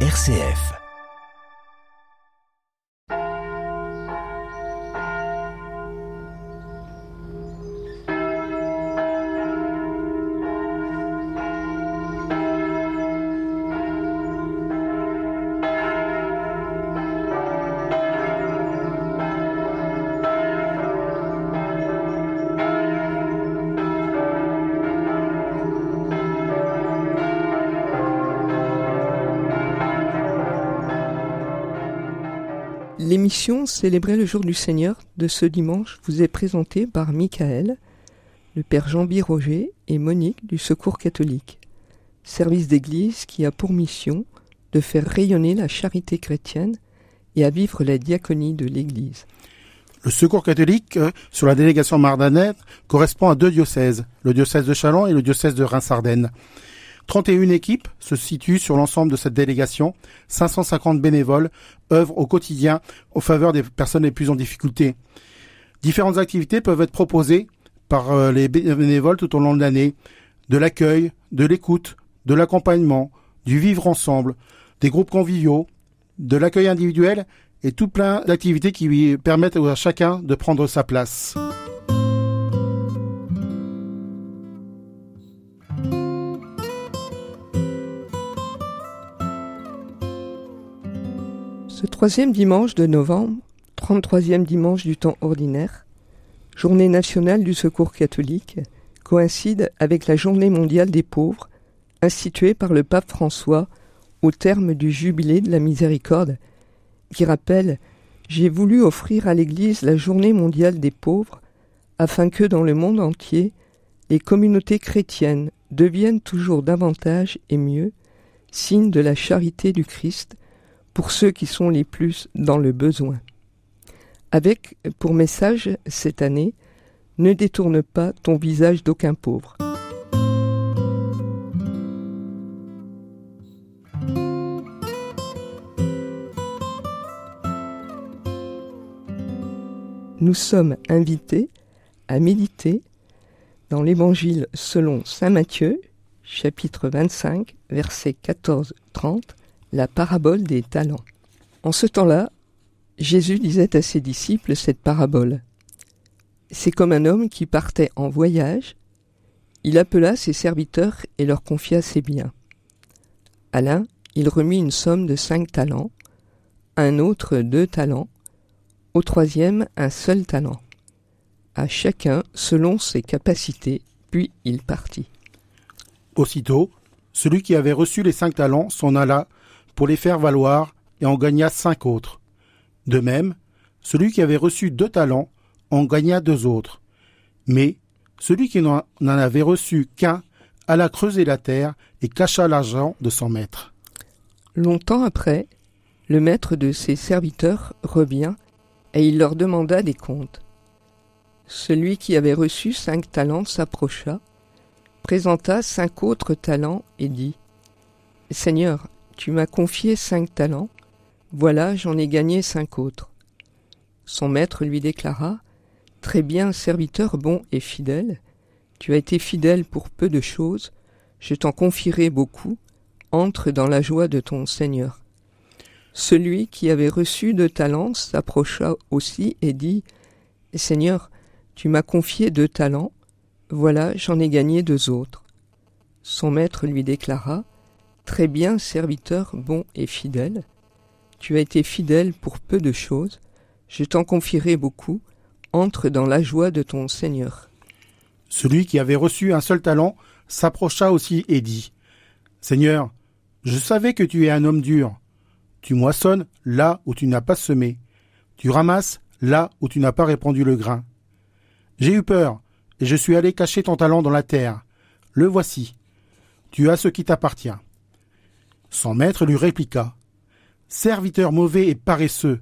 RCF. L'émission Célébrer le jour du Seigneur de ce dimanche vous est présentée par Michael, le père Jean-Bi Roger et Monique du Secours catholique, service d'église qui a pour mission de faire rayonner la charité chrétienne et à vivre la diaconie de l'église. Le Secours catholique euh, sur la délégation Mardanette correspond à deux diocèses, le diocèse de Châlons et le diocèse de Reims-Ardennes. 31 équipes se situent sur l'ensemble de cette délégation. 550 bénévoles œuvrent au quotidien en faveur des personnes les plus en difficulté. Différentes activités peuvent être proposées par euh, les bénévoles tout au long de l'année. De l'accueil, de l'écoute, de l'accompagnement, du vivre ensemble, des groupes conviviaux, de l'accueil individuel et tout plein d'activités qui permettent à chacun de prendre sa place. Ce troisième dimanche de novembre, 33e dimanche du temps ordinaire, journée nationale du secours catholique, coïncide avec la journée mondiale des pauvres, instituée par le pape François au terme du jubilé de la miséricorde, qui rappelle J'ai voulu offrir à l'Église la journée mondiale des pauvres, afin que dans le monde entier, les communautés chrétiennes deviennent toujours davantage et mieux signes de la charité du Christ pour ceux qui sont les plus dans le besoin. Avec pour message cette année, ne détourne pas ton visage d'aucun pauvre. Nous sommes invités à méditer dans l'Évangile selon Saint Matthieu, chapitre 25, versets 14-30, la parabole des talents. En ce temps-là, Jésus disait à ses disciples cette parabole. C'est comme un homme qui partait en voyage. Il appela ses serviteurs et leur confia ses biens. À l'un, il remit une somme de cinq talents, à un autre deux talents, au troisième un seul talent, à chacun selon ses capacités, puis il partit. Aussitôt, celui qui avait reçu les cinq talents s'en alla pour les faire valoir et en gagna cinq autres. De même, celui qui avait reçu deux talents en gagna deux autres. Mais celui qui n'en avait reçu qu'un alla creuser la terre et cacha l'argent de son maître. Longtemps après, le maître de ses serviteurs revient et il leur demanda des comptes. Celui qui avait reçu cinq talents s'approcha, présenta cinq autres talents et dit Seigneur, tu m'as confié cinq talents, voilà j'en ai gagné cinq autres. Son maître lui déclara Très bien, serviteur bon et fidèle, tu as été fidèle pour peu de choses, je t'en confierai beaucoup, entre dans la joie de ton Seigneur. Celui qui avait reçu deux talents s'approcha aussi et dit Seigneur, tu m'as confié deux talents, voilà j'en ai gagné deux autres. Son maître lui déclara Très bien, serviteur bon et fidèle. Tu as été fidèle pour peu de choses, je t'en confierai beaucoup, entre dans la joie de ton Seigneur. Celui qui avait reçu un seul talent s'approcha aussi et dit Seigneur, je savais que tu es un homme dur. Tu moissonnes là où tu n'as pas semé. Tu ramasses là où tu n'as pas répandu le grain. J'ai eu peur, et je suis allé cacher ton talent dans la terre. Le voici. Tu as ce qui t'appartient. Son maître lui répliqua. Serviteur mauvais et paresseux,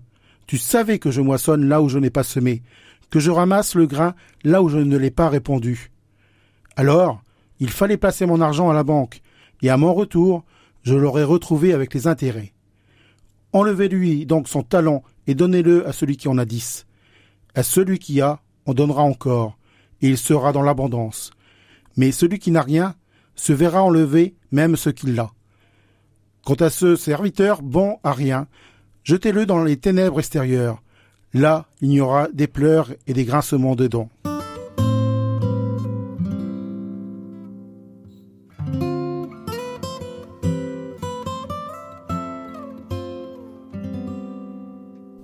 tu savais que je moissonne là où je n'ai pas semé, que je ramasse le grain là où je ne l'ai pas répandu. Alors, il fallait placer mon argent à la banque, et à mon retour, je l'aurais retrouvé avec les intérêts. Enlevez-lui donc son talent et donnez-le à celui qui en a dix. À celui qui a, on donnera encore, et il sera dans l'abondance. Mais celui qui n'a rien se verra enlever même ce qu'il a. Quant à ce serviteur bon à rien, jetez-le dans les ténèbres extérieures. Là, il y aura des pleurs et des grincements de dents.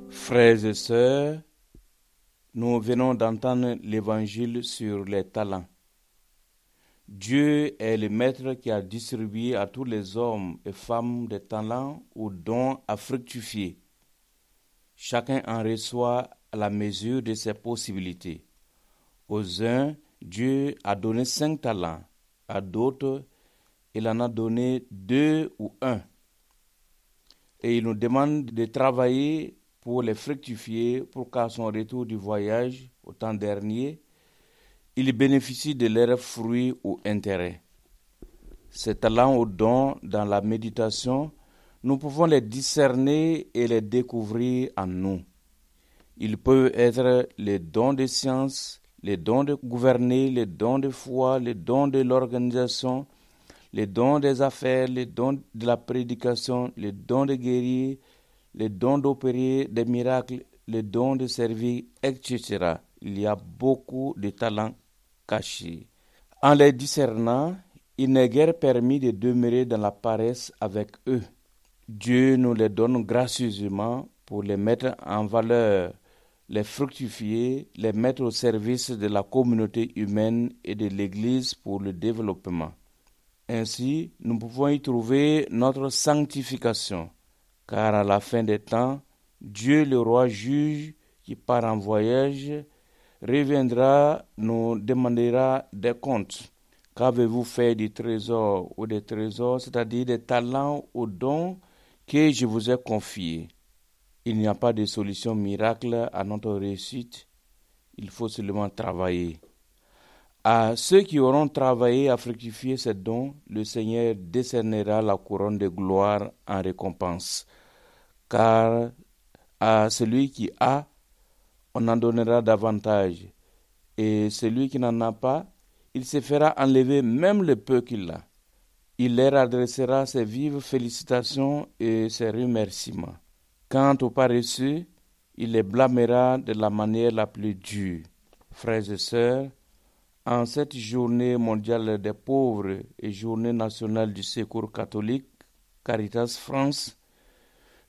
Frères et sœurs, nous venons d'entendre l'évangile sur les talents. Dieu est le maître qui a distribué à tous les hommes et femmes des talents ou dons à fructifier. Chacun en reçoit à la mesure de ses possibilités. Aux uns, Dieu a donné cinq talents, à d'autres, il en a donné deux ou un. Et il nous demande de travailler pour les fructifier pour qu'à son retour du voyage au temps dernier, ils bénéficient de leurs fruits ou intérêts. Ces talents ou dons dans la méditation, nous pouvons les discerner et les découvrir en nous. Ils peuvent être les dons de science, les dons de gouverner, les dons de foi, les dons de l'organisation, les dons des affaires, les dons de la prédication, les dons de guérir, les dons d'opérer des miracles, les dons de servir, etc. Il y a beaucoup de talents En les discernant, il n'est guère permis de demeurer dans la paresse avec eux. Dieu nous les donne gracieusement pour les mettre en valeur, les fructifier, les mettre au service de la communauté humaine et de l'Église pour le développement. Ainsi, nous pouvons y trouver notre sanctification, car à la fin des temps, Dieu le roi juge qui part en voyage reviendra, nous demandera des comptes. Qu'avez-vous fait du trésor ou des trésors, c'est-à-dire des talents ou dons que je vous ai confiés? Il n'y a pas de solution miracle à notre réussite. Il faut seulement travailler. À ceux qui auront travaillé à fructifier ces dons, le Seigneur décernera la couronne de gloire en récompense. Car à celui qui a, on en donnera davantage. Et celui qui n'en a pas, il se fera enlever même le peu qu'il a. Il leur adressera ses vives félicitations et ses remerciements. Quant aux paresseux, il les blâmera de la manière la plus dure. Frères et sœurs, en cette journée mondiale des pauvres et journée nationale du secours catholique, Caritas France,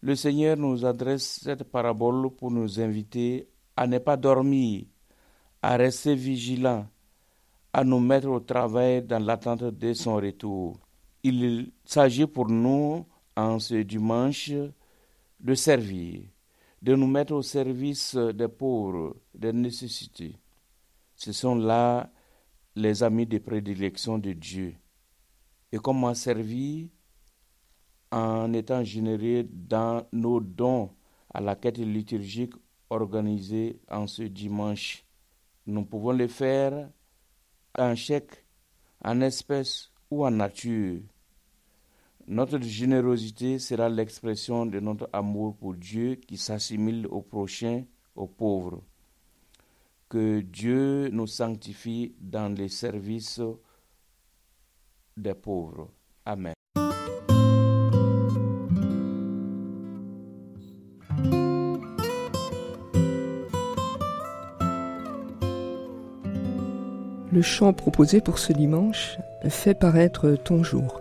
le Seigneur nous adresse cette parabole pour nous inviter à ne pas dormir, à rester vigilants, à nous mettre au travail dans l'attente de son retour. Il s'agit pour nous, en ce dimanche, de servir, de nous mettre au service des pauvres, des nécessités. Ce sont là les amis de prédilection de Dieu. Et comment servir? En étant généré dans nos dons à la quête liturgique organisée en ce dimanche. Nous pouvons le faire en chèque, en espèces ou en nature. Notre générosité sera l'expression de notre amour pour Dieu qui s'assimile au prochain, aux pauvres. Que Dieu nous sanctifie dans les services des pauvres. Amen. Le chant proposé pour ce dimanche fait paraître ton jour.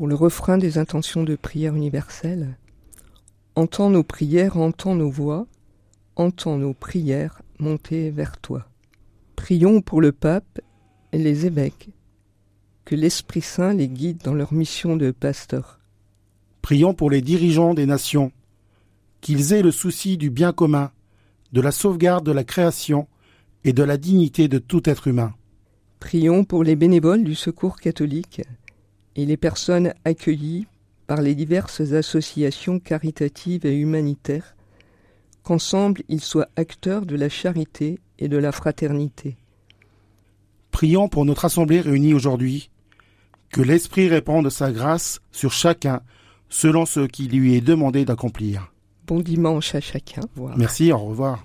Pour le refrain des intentions de prière universelle, entends nos prières, entends nos voix, entends nos prières monter vers toi. Prions pour le pape et les évêques, que l'Esprit Saint les guide dans leur mission de pasteur. Prions pour les dirigeants des nations, qu'ils aient le souci du bien commun, de la sauvegarde de la création et de la dignité de tout être humain. Prions pour les bénévoles du secours catholique et les personnes accueillies par les diverses associations caritatives et humanitaires, qu'ensemble ils soient acteurs de la charité et de la fraternité. Prions pour notre Assemblée réunie aujourd'hui, que l'Esprit répande sa grâce sur chacun selon ce qui lui est demandé d'accomplir. Bon dimanche à chacun. Merci, au revoir.